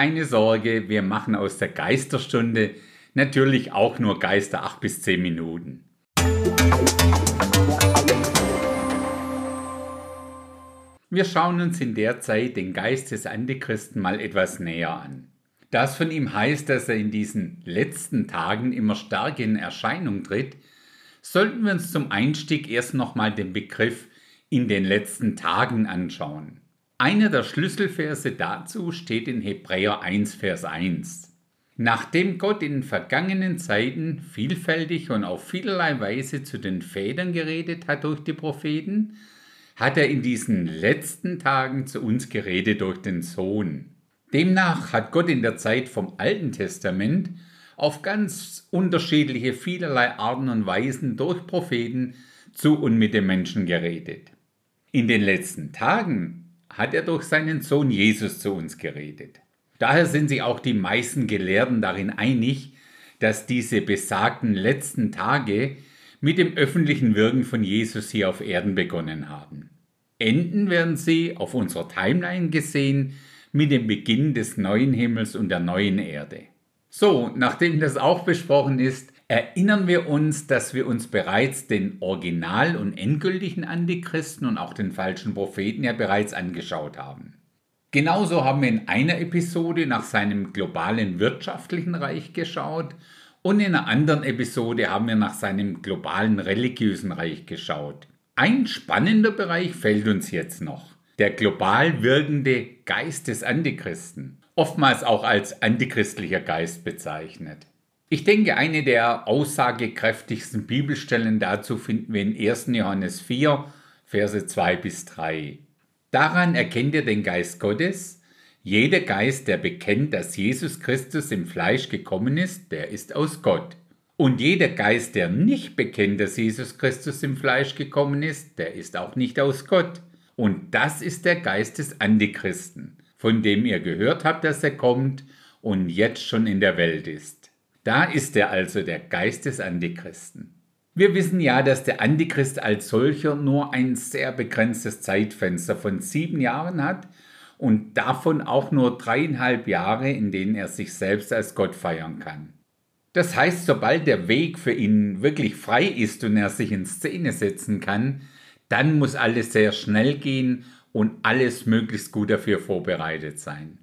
keine Sorge, wir machen aus der Geisterstunde natürlich auch nur Geister 8 bis 10 Minuten. Wir schauen uns in der Zeit den Geist des Antichristen mal etwas näher an. Das von ihm heißt, dass er in diesen letzten Tagen immer stärker in Erscheinung tritt, sollten wir uns zum Einstieg erst nochmal den Begriff in den letzten Tagen anschauen. Einer der Schlüsselverse dazu steht in Hebräer 1, Vers 1. Nachdem Gott in vergangenen Zeiten vielfältig und auf vielerlei Weise zu den Vätern geredet hat durch die Propheten, hat er in diesen letzten Tagen zu uns geredet durch den Sohn. Demnach hat Gott in der Zeit vom Alten Testament auf ganz unterschiedliche vielerlei Arten und Weisen durch Propheten zu und mit den Menschen geredet. In den letzten Tagen hat er durch seinen Sohn Jesus zu uns geredet. Daher sind sich auch die meisten Gelehrten darin einig, dass diese besagten letzten Tage mit dem öffentlichen Wirken von Jesus hier auf Erden begonnen haben. Enden werden sie auf unserer Timeline gesehen mit dem Beginn des neuen Himmels und der neuen Erde. So, nachdem das auch besprochen ist, erinnern wir uns, dass wir uns bereits den original und endgültigen Antichristen und auch den falschen Propheten ja bereits angeschaut haben. Genauso haben wir in einer Episode nach seinem globalen wirtschaftlichen Reich geschaut und in einer anderen Episode haben wir nach seinem globalen religiösen Reich geschaut. Ein spannender Bereich fällt uns jetzt noch. Der global wirkende Geist des Antichristen, oftmals auch als antichristlicher Geist bezeichnet. Ich denke, eine der aussagekräftigsten Bibelstellen dazu finden wir in 1. Johannes 4, Verse 2 bis 3. Daran erkennt ihr den Geist Gottes, jeder Geist, der bekennt, dass Jesus Christus im Fleisch gekommen ist, der ist aus Gott. Und jeder Geist, der nicht bekennt, dass Jesus Christus im Fleisch gekommen ist, der ist auch nicht aus Gott. Und das ist der Geist des Antichristen, von dem ihr gehört habt, dass er kommt und jetzt schon in der Welt ist. Da ist er also der Geist des Antichristen. Wir wissen ja, dass der Antichrist als solcher nur ein sehr begrenztes Zeitfenster von sieben Jahren hat und davon auch nur dreieinhalb Jahre, in denen er sich selbst als Gott feiern kann. Das heißt, sobald der Weg für ihn wirklich frei ist und er sich in Szene setzen kann, dann muss alles sehr schnell gehen und alles möglichst gut dafür vorbereitet sein.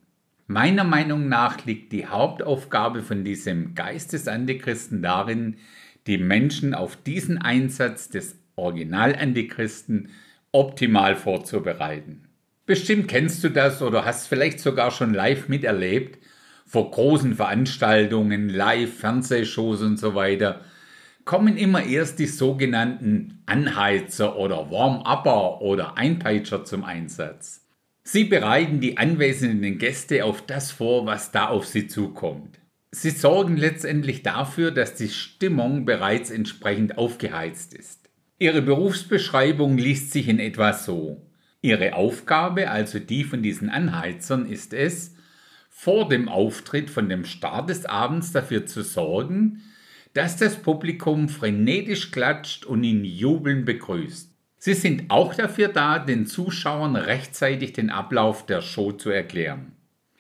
Meiner Meinung nach liegt die Hauptaufgabe von diesem Geist des Antichristen darin, die Menschen auf diesen Einsatz des Original-Antichristen optimal vorzubereiten. Bestimmt kennst du das oder hast vielleicht sogar schon live miterlebt, vor großen Veranstaltungen, Live-Fernsehshows und so weiter, kommen immer erst die sogenannten Anheizer oder Warm-Upper oder Einpeitscher zum Einsatz. Sie bereiten die anwesenden Gäste auf das vor, was da auf sie zukommt. Sie sorgen letztendlich dafür, dass die Stimmung bereits entsprechend aufgeheizt ist. Ihre Berufsbeschreibung liest sich in etwa so. Ihre Aufgabe, also die von diesen Anheizern, ist es, vor dem Auftritt von dem Start des Abends dafür zu sorgen, dass das Publikum frenetisch klatscht und ihn jubeln begrüßt. Sie sind auch dafür da, den Zuschauern rechtzeitig den Ablauf der Show zu erklären.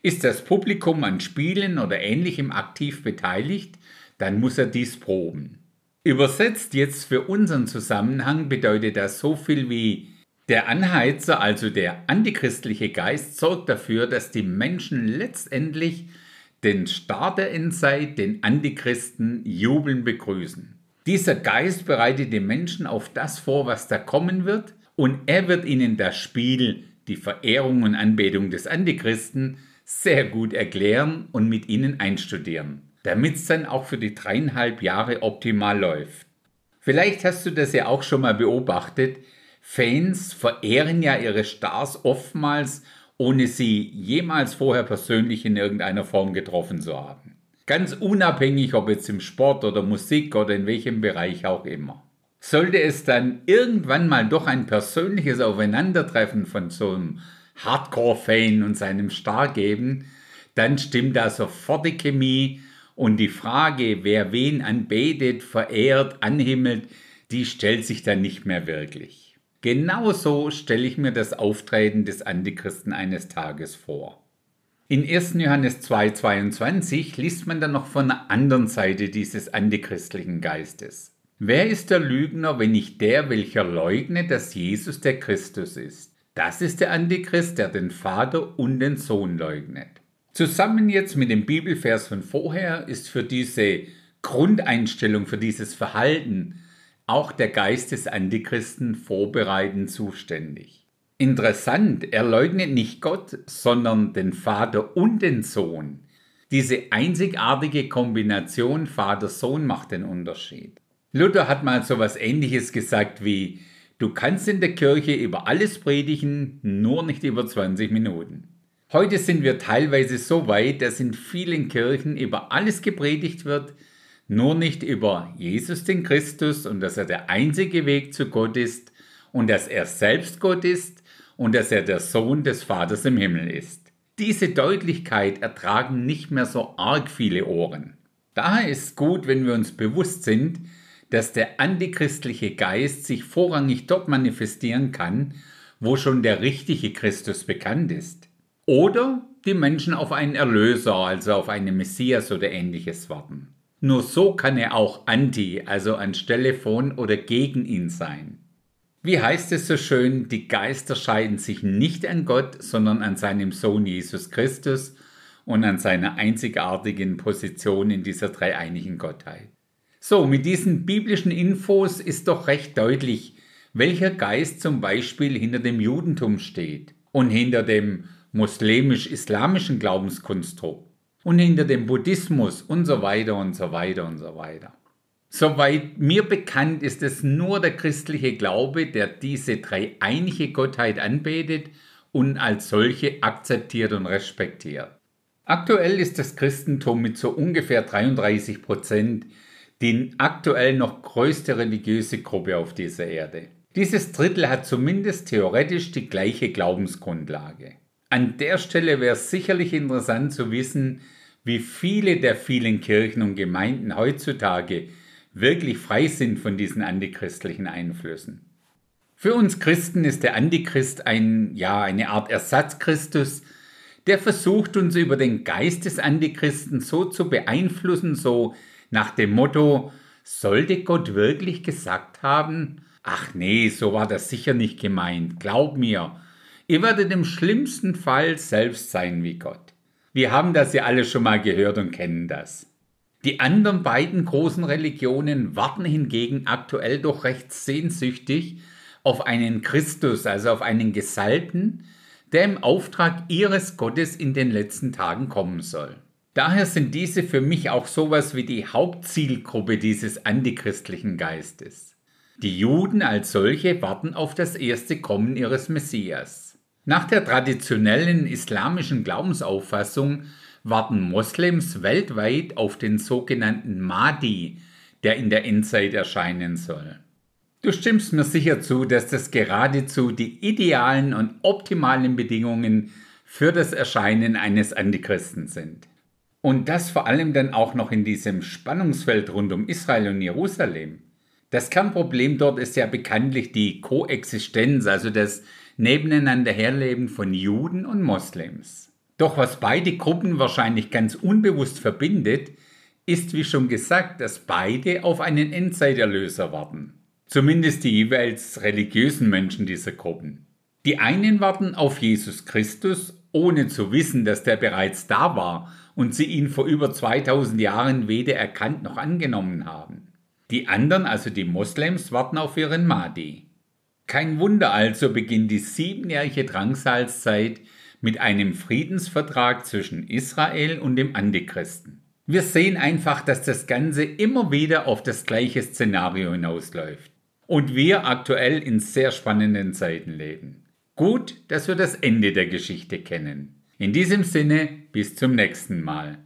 Ist das Publikum an Spielen oder ähnlichem aktiv beteiligt, dann muss er dies proben. Übersetzt jetzt für unseren Zusammenhang bedeutet das so viel wie der Anheizer, also der antichristliche Geist, sorgt dafür, dass die Menschen letztendlich den Start der Endzeit, den Antichristen, jubeln begrüßen. Dieser Geist bereitet die Menschen auf das vor, was da kommen wird, und er wird ihnen das Spiel, die Verehrung und Anbetung des Antichristen, sehr gut erklären und mit ihnen einstudieren, damit es dann auch für die dreieinhalb Jahre optimal läuft. Vielleicht hast du das ja auch schon mal beobachtet, Fans verehren ja ihre Stars oftmals, ohne sie jemals vorher persönlich in irgendeiner Form getroffen zu haben. Ganz unabhängig, ob jetzt im Sport oder Musik oder in welchem Bereich auch immer. Sollte es dann irgendwann mal doch ein persönliches Aufeinandertreffen von so einem Hardcore-Fan und seinem Star geben, dann stimmt da sofort die Chemie und die Frage, wer wen anbetet, verehrt, anhimmelt, die stellt sich dann nicht mehr wirklich. Genauso stelle ich mir das Auftreten des Antichristen eines Tages vor. In 1. Johannes 2,22 liest man dann noch von der anderen Seite dieses antichristlichen Geistes. Wer ist der Lügner, wenn nicht der, welcher leugnet, dass Jesus der Christus ist? Das ist der Antichrist, der den Vater und den Sohn leugnet. Zusammen jetzt mit dem Bibelvers von vorher ist für diese Grundeinstellung, für dieses Verhalten auch der Geist des Antichristen vorbereitend zuständig. Interessant, er leugnet nicht Gott, sondern den Vater und den Sohn. Diese einzigartige Kombination Vater-Sohn macht den Unterschied. Luther hat mal so was ähnliches gesagt wie, du kannst in der Kirche über alles predigen, nur nicht über 20 Minuten. Heute sind wir teilweise so weit, dass in vielen Kirchen über alles gepredigt wird, nur nicht über Jesus den Christus und dass er der einzige Weg zu Gott ist und dass er selbst Gott ist und dass er der Sohn des Vaters im Himmel ist. Diese Deutlichkeit ertragen nicht mehr so arg viele Ohren. Daher ist es gut, wenn wir uns bewusst sind, dass der antichristliche Geist sich vorrangig dort manifestieren kann, wo schon der richtige Christus bekannt ist. Oder die Menschen auf einen Erlöser, also auf einen Messias oder ähnliches warten. Nur so kann er auch anti, also anstelle von oder gegen ihn sein. Wie heißt es so schön, die Geister scheiden sich nicht an Gott, sondern an seinem Sohn Jesus Christus und an seiner einzigartigen Position in dieser dreieinigen Gottheit. So, mit diesen biblischen Infos ist doch recht deutlich, welcher Geist zum Beispiel hinter dem Judentum steht und hinter dem muslimisch-islamischen Glaubenskonstrukt und hinter dem Buddhismus und so weiter und so weiter und so weiter. Soweit mir bekannt ist es nur der christliche Glaube, der diese dreieinige Gottheit anbetet und als solche akzeptiert und respektiert. Aktuell ist das Christentum mit so ungefähr 33 Prozent die aktuell noch größte religiöse Gruppe auf dieser Erde. Dieses Drittel hat zumindest theoretisch die gleiche Glaubensgrundlage. An der Stelle wäre es sicherlich interessant zu wissen, wie viele der vielen Kirchen und Gemeinden heutzutage wirklich frei sind von diesen antichristlichen Einflüssen. Für uns Christen ist der Antichrist ein, ja, eine Art Ersatzchristus, der versucht uns über den Geist des Antichristen so zu beeinflussen, so nach dem Motto, sollte Gott wirklich gesagt haben, ach nee, so war das sicher nicht gemeint, glaub mir, ihr werdet im schlimmsten Fall selbst sein wie Gott. Wir haben das ja alle schon mal gehört und kennen das. Die anderen beiden großen Religionen warten hingegen aktuell doch recht sehnsüchtig auf einen Christus, also auf einen Gesalbten, der im Auftrag ihres Gottes in den letzten Tagen kommen soll. Daher sind diese für mich auch sowas wie die Hauptzielgruppe dieses antichristlichen Geistes. Die Juden als solche warten auf das erste Kommen ihres Messias. Nach der traditionellen islamischen Glaubensauffassung warten Moslems weltweit auf den sogenannten Mahdi, der in der Endzeit erscheinen soll. Du stimmst mir sicher zu, dass das geradezu die idealen und optimalen Bedingungen für das Erscheinen eines Antichristen sind. Und das vor allem dann auch noch in diesem Spannungsfeld rund um Israel und Jerusalem. Das Kernproblem dort ist ja bekanntlich die Koexistenz, also das Nebeneinanderherleben von Juden und Moslems. Doch was beide Gruppen wahrscheinlich ganz unbewusst verbindet, ist wie schon gesagt, dass beide auf einen Endzeiterlöser warten. Zumindest die jeweils religiösen Menschen dieser Gruppen. Die einen warten auf Jesus Christus, ohne zu wissen, dass der bereits da war und sie ihn vor über 2000 Jahren weder erkannt noch angenommen haben. Die anderen, also die Moslems, warten auf ihren Mahdi. Kein Wunder also beginnt die siebenjährige Drangsalzzeit mit einem Friedensvertrag zwischen Israel und dem Antichristen. Wir sehen einfach, dass das Ganze immer wieder auf das gleiche Szenario hinausläuft. Und wir aktuell in sehr spannenden Zeiten leben. Gut, dass wir das Ende der Geschichte kennen. In diesem Sinne, bis zum nächsten Mal.